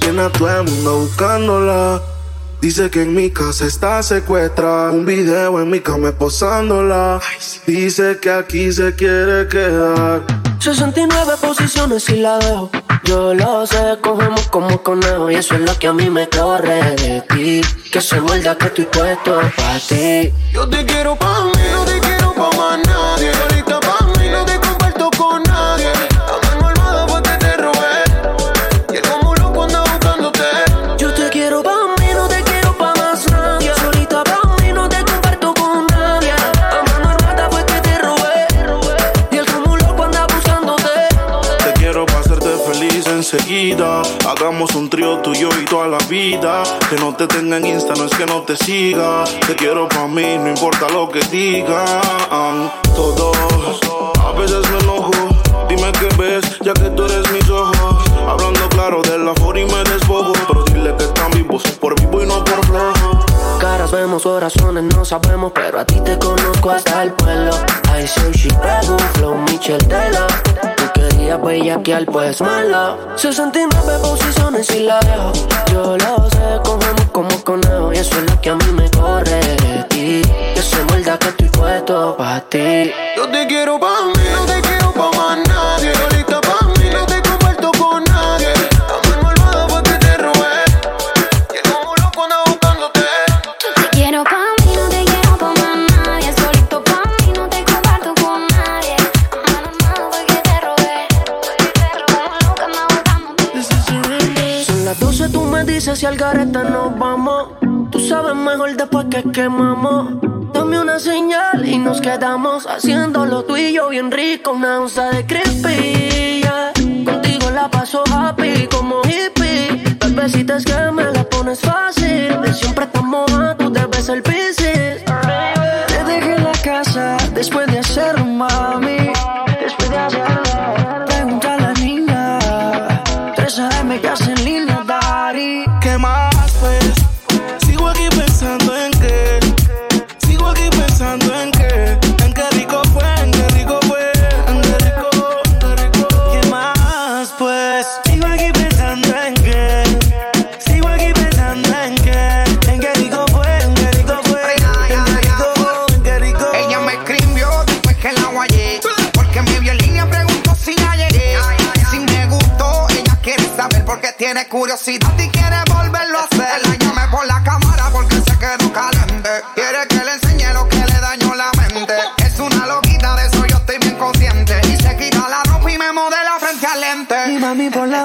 Tiene a todo el mundo buscándola. Dice que en mi casa está secuestrada. Un video en mi cama posándola. Dice que aquí se quiere quedar. 69 posiciones y la dejo. Yo lo sé, cogemos como conejo. Y eso es lo que a mí me corre de ti. Que se muerda que estoy puesto para ti. Yo te quiero pa' mí, no te quiero pa' más nadie. Que no te tenga en Insta, no es que no te siga. Te quiero para mí, no importa lo que digan. Todos, a veces me enojo. Dime qué ves, ya que tú eres mis ojos. Hablando claro de la for y me despojo. Pero dile que están vivos, por vivo y no por flojo. Caras vemos, corazones no sabemos, pero a ti te conozco hasta el pueblo. I say she pego, flow Michel Tela. Tú querías bellaquear, pues malo. 69 posiciones y la dejo. Yo lo sé, cogemos como conejo. Y eso es lo que a mí me corre de ti. Que se muerda que estoy puesto para ti. Yo te quiero pa' mí, no te quiero pa' más si al gareta nos vamos. Tú sabes mejor después que quemamos. Dame una señal y nos quedamos haciéndolo tú y yo bien rico. Una onza de creepy. yeah. Contigo la paso happy como hippie. Bebecita es que me la pones fácil. Siempre estamos a tú debes ser piscis. Te dejé en la casa después de hacer mami. Porque tiene curiosidad y quiere volverlo a hacer. La llamé por la cámara porque se quedó caliente. Quiere que le enseñe lo que le dañó la mente. Es una loquita, de eso yo estoy bien consciente. Y se quita la ropa y me modela frente al Y lente. mami por la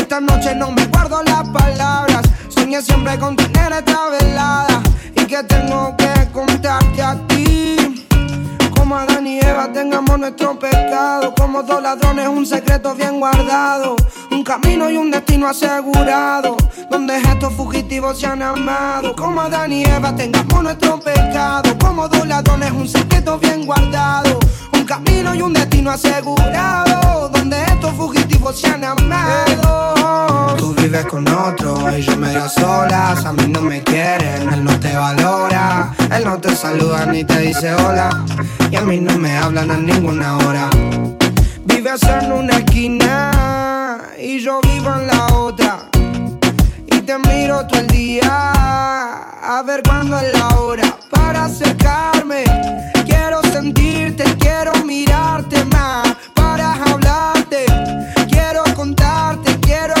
Esta noche no me guardo las palabras. Soñé siempre con tener esta velada y que tengo que contarte a ti. Como Adán y Eva tengamos nuestro pecado. Como dos ladrones, un secreto bien guardado. Un camino y un destino asegurado. Donde estos fugitivos se han amado. Como Adán y Eva tengamos nuestro pecado. Como dos ladrones, un secreto bien guardado. Un camino y un destino asegurado, donde estos fugitivos se han amado. Con otro, ellos medio solas, a mí no me quieren, él no te valora, él no te saluda ni te dice hola, y a mí no me hablan a ninguna hora. Vives en una esquina y yo vivo en la otra. Y te miro todo el día a ver cuándo es la hora para acercarme. Quiero sentirte, quiero mirarte más para hablarte. Quiero contarte, quiero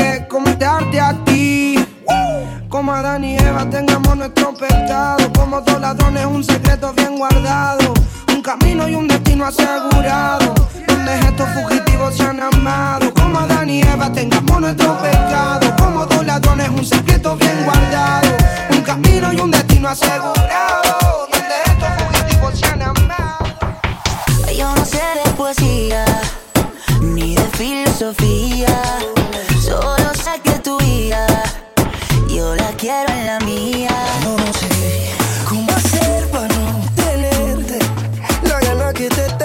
a ti. Como Adán y Eva tengamos nuestro pecado. Como dos ladrones un secreto bien guardado. Un camino y un destino asegurado. Donde estos fugitivos se han amado. Como Adán y Eva tengamos nuestro pecado. Como dos ladrones un secreto bien guardado. Un camino y un destino asegurado. Donde estos fugitivos se han amado. Yo no sé de poesía ni de filosofía. Solo yo la quiero en la mía. No sé cómo hacer para no tenerte la gana que te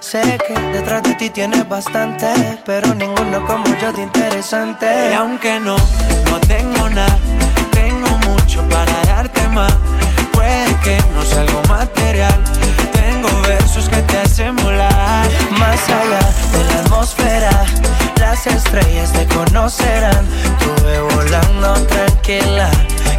Sé que detrás de ti tienes bastante, pero ninguno como yo de interesante. Y aunque no, no tengo nada, tengo mucho para darte más. Puede que no sea algo material, tengo versos que te hacen volar. Más allá de la atmósfera, las estrellas te conocerán. Tuve volando tranquila,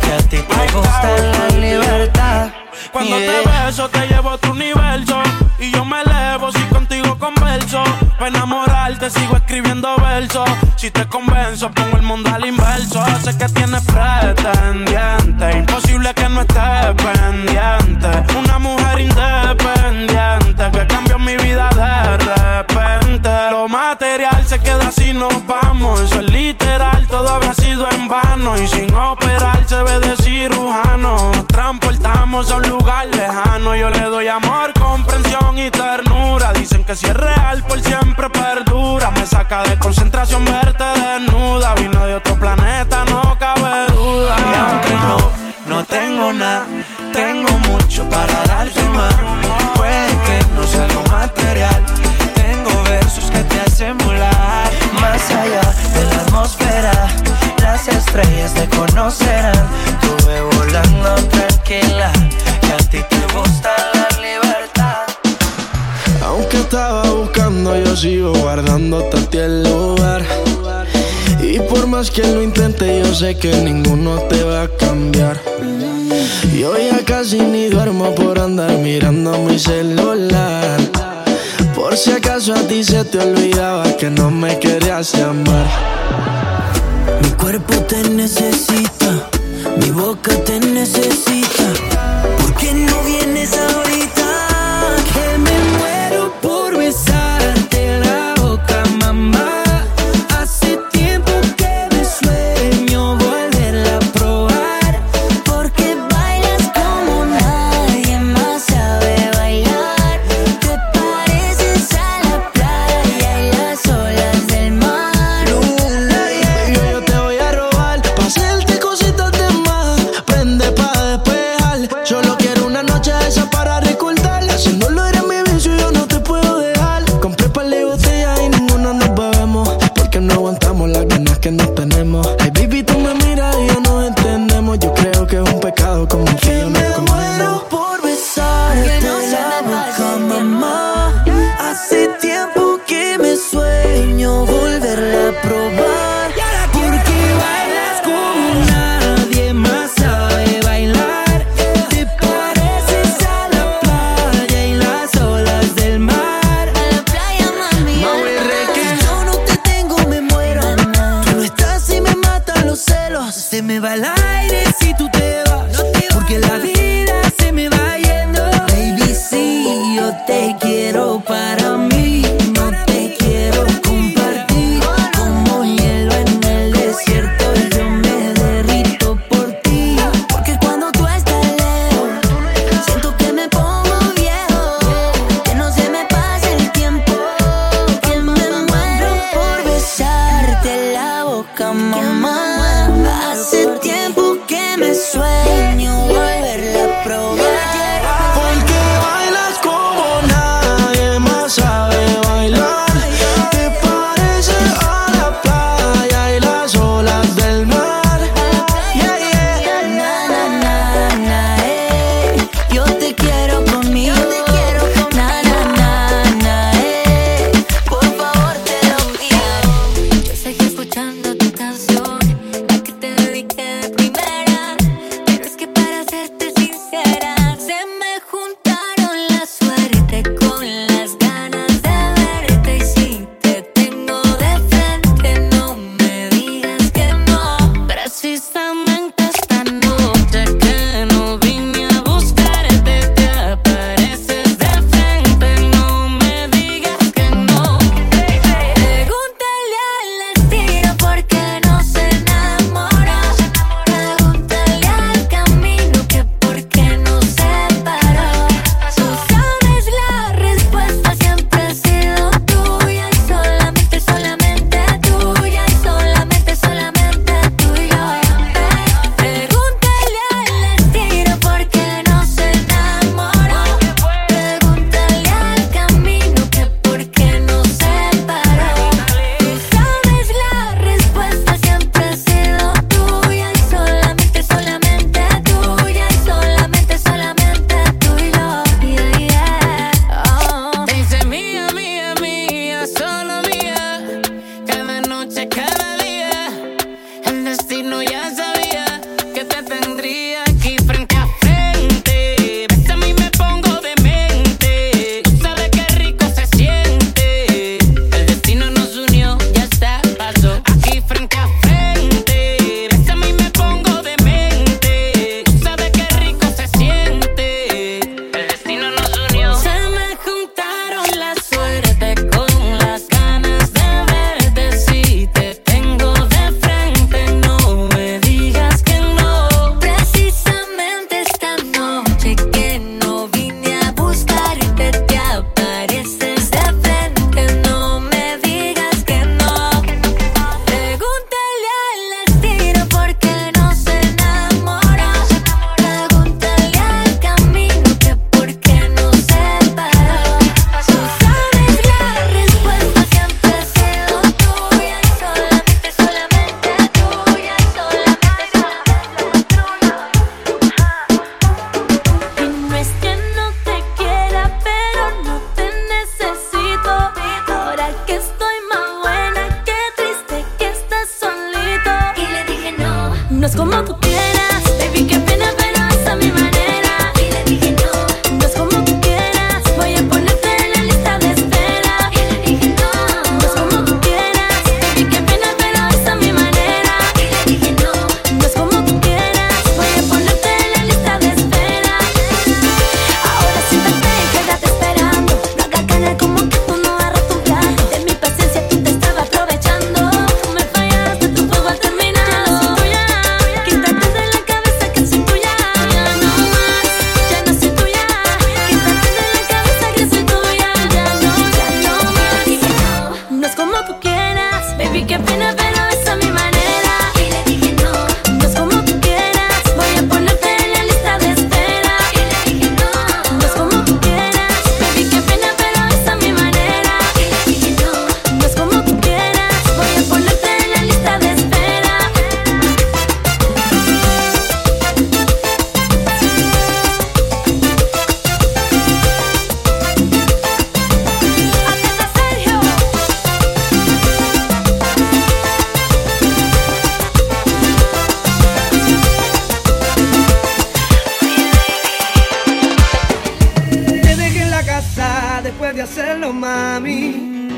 que a ti te gusta la libertad. Cuando Yeah. te beso te llevo a tu universo Y yo me elevo si contigo converso Para enamorarte sigo escribiendo versos. Si te convenzo pongo el mundo al inverso. Sé que tienes pretendiente Imposible que no estés pendiente. Una mujer independiente Que cambió mi vida de repente. Lo material se queda si nos vamos. Eso es literal, todo habrá sido en vano. Y sin operar se ve de cirujano. Nos transportamos a un lugar lejano. Yo le doy amor, comprensión y ternura que si es real por siempre perdura Me saca de concentración verte desnuda Vino de otro planeta, no cabe duda Y aunque no, no tengo nada, tengo mucho para darte más. Puede que no sea algo material, tengo versos que te hacen volar. Más allá de la atmósfera, las estrellas te conocerán. Sigo guardándote a ti el lugar. Y por más que lo intente, yo sé que ninguno te va a cambiar. Yo ya casi ni duermo por andar mirando mi celular. Por si acaso a ti se te olvidaba que no me querías llamar. Mi cuerpo te necesita, mi boca te necesita.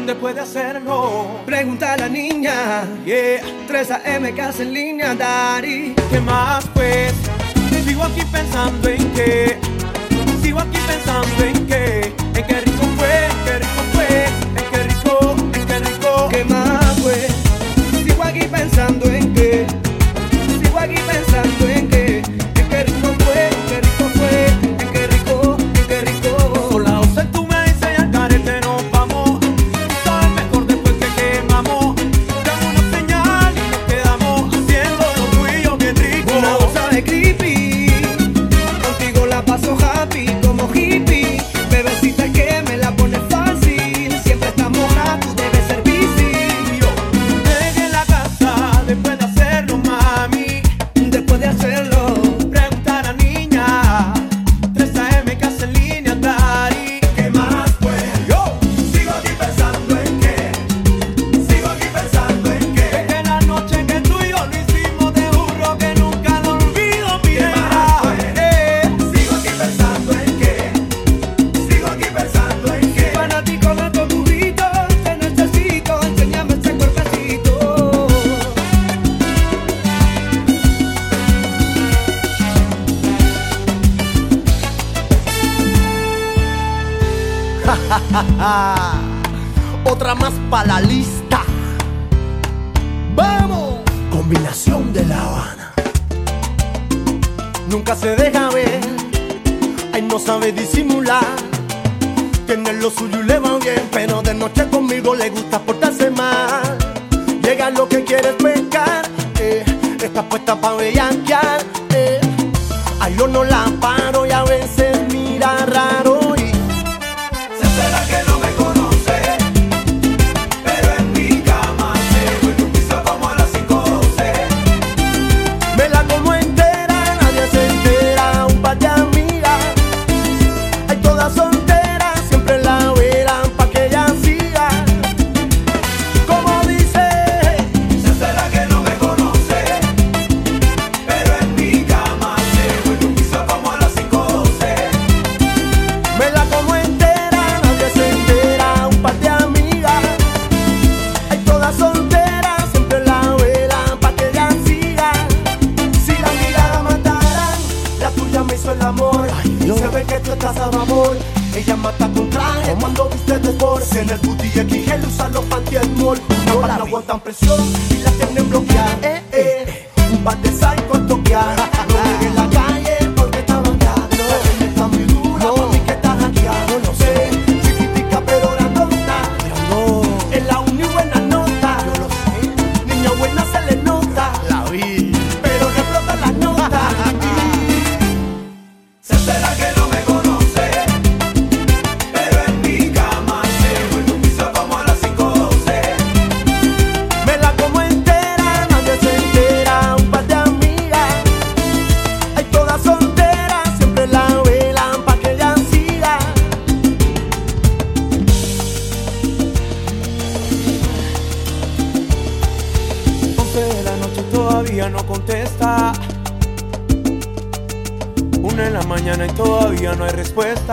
dónde puede hacerlo. Pregunta a la niña, yeah. 3 AM casa en línea, Dari. ¿Qué más pues? Sigo aquí pensando en qué. Sigo aquí pensando en qué. En qué rico fue, en qué rico fue, en qué rico, en qué rico. ¿Qué más pues? Sigo aquí pensando en la lista. ¡Vamos! Combinación de La Habana. Nunca se deja ver, ay, no sabe disimular. Tiene lo suyo y le va bien, pero de noche conmigo le gusta portarse mal. Llega lo que quieres pescar, eh, está puesta pa' bellaquear, eh, ay, yo no la paro Las no aguantan presión y las tienen bloqueadas. Eh, eh. Un par de sal respuesta.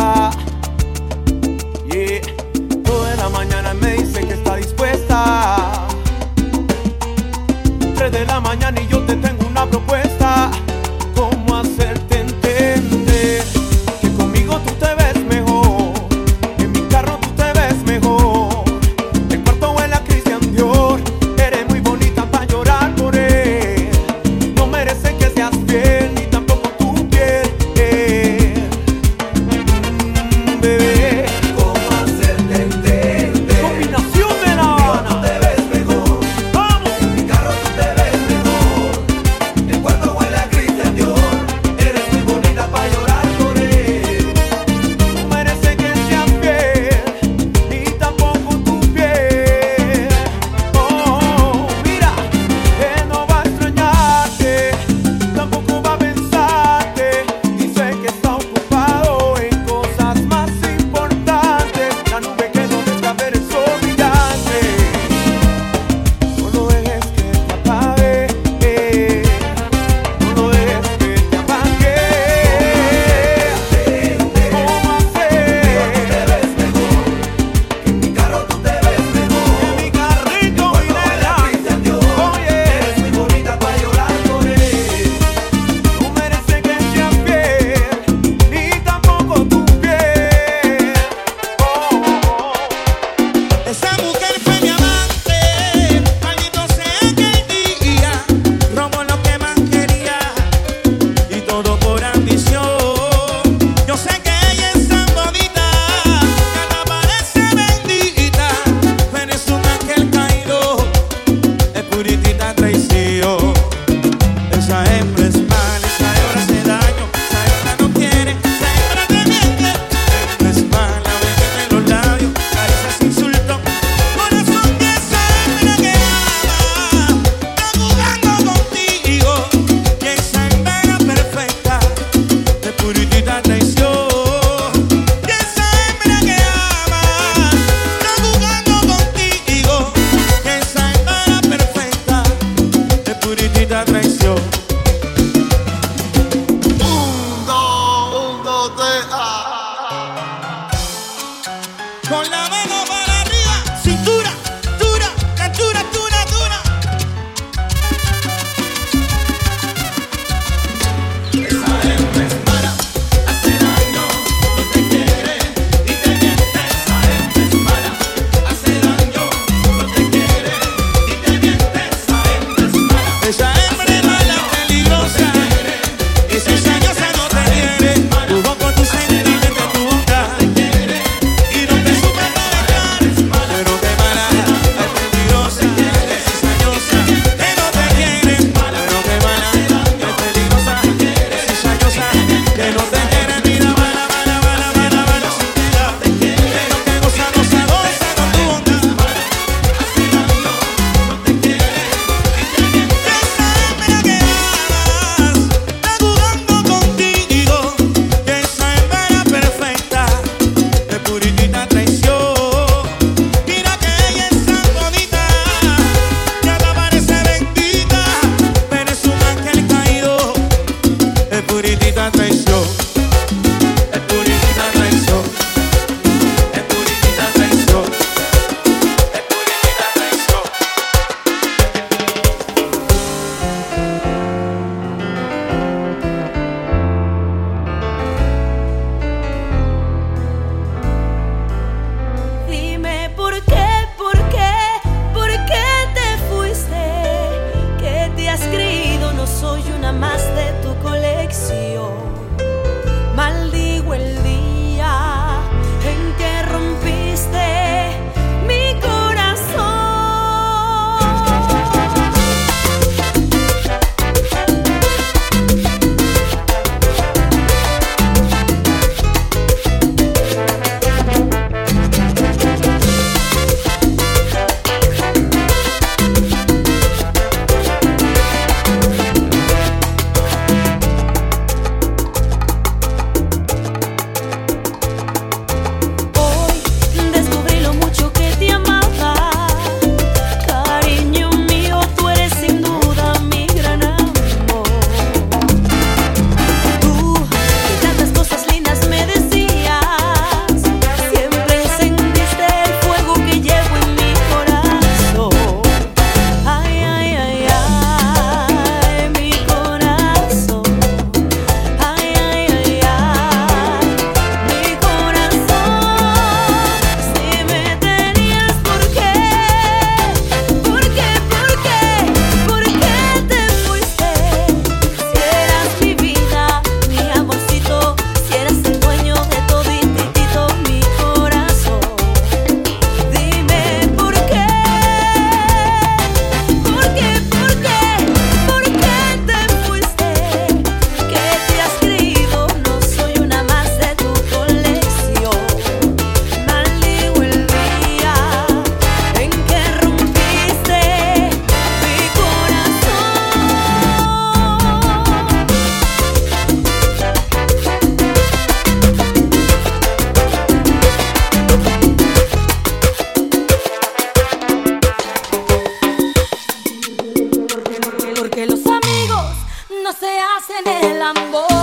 tambor.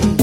Bye.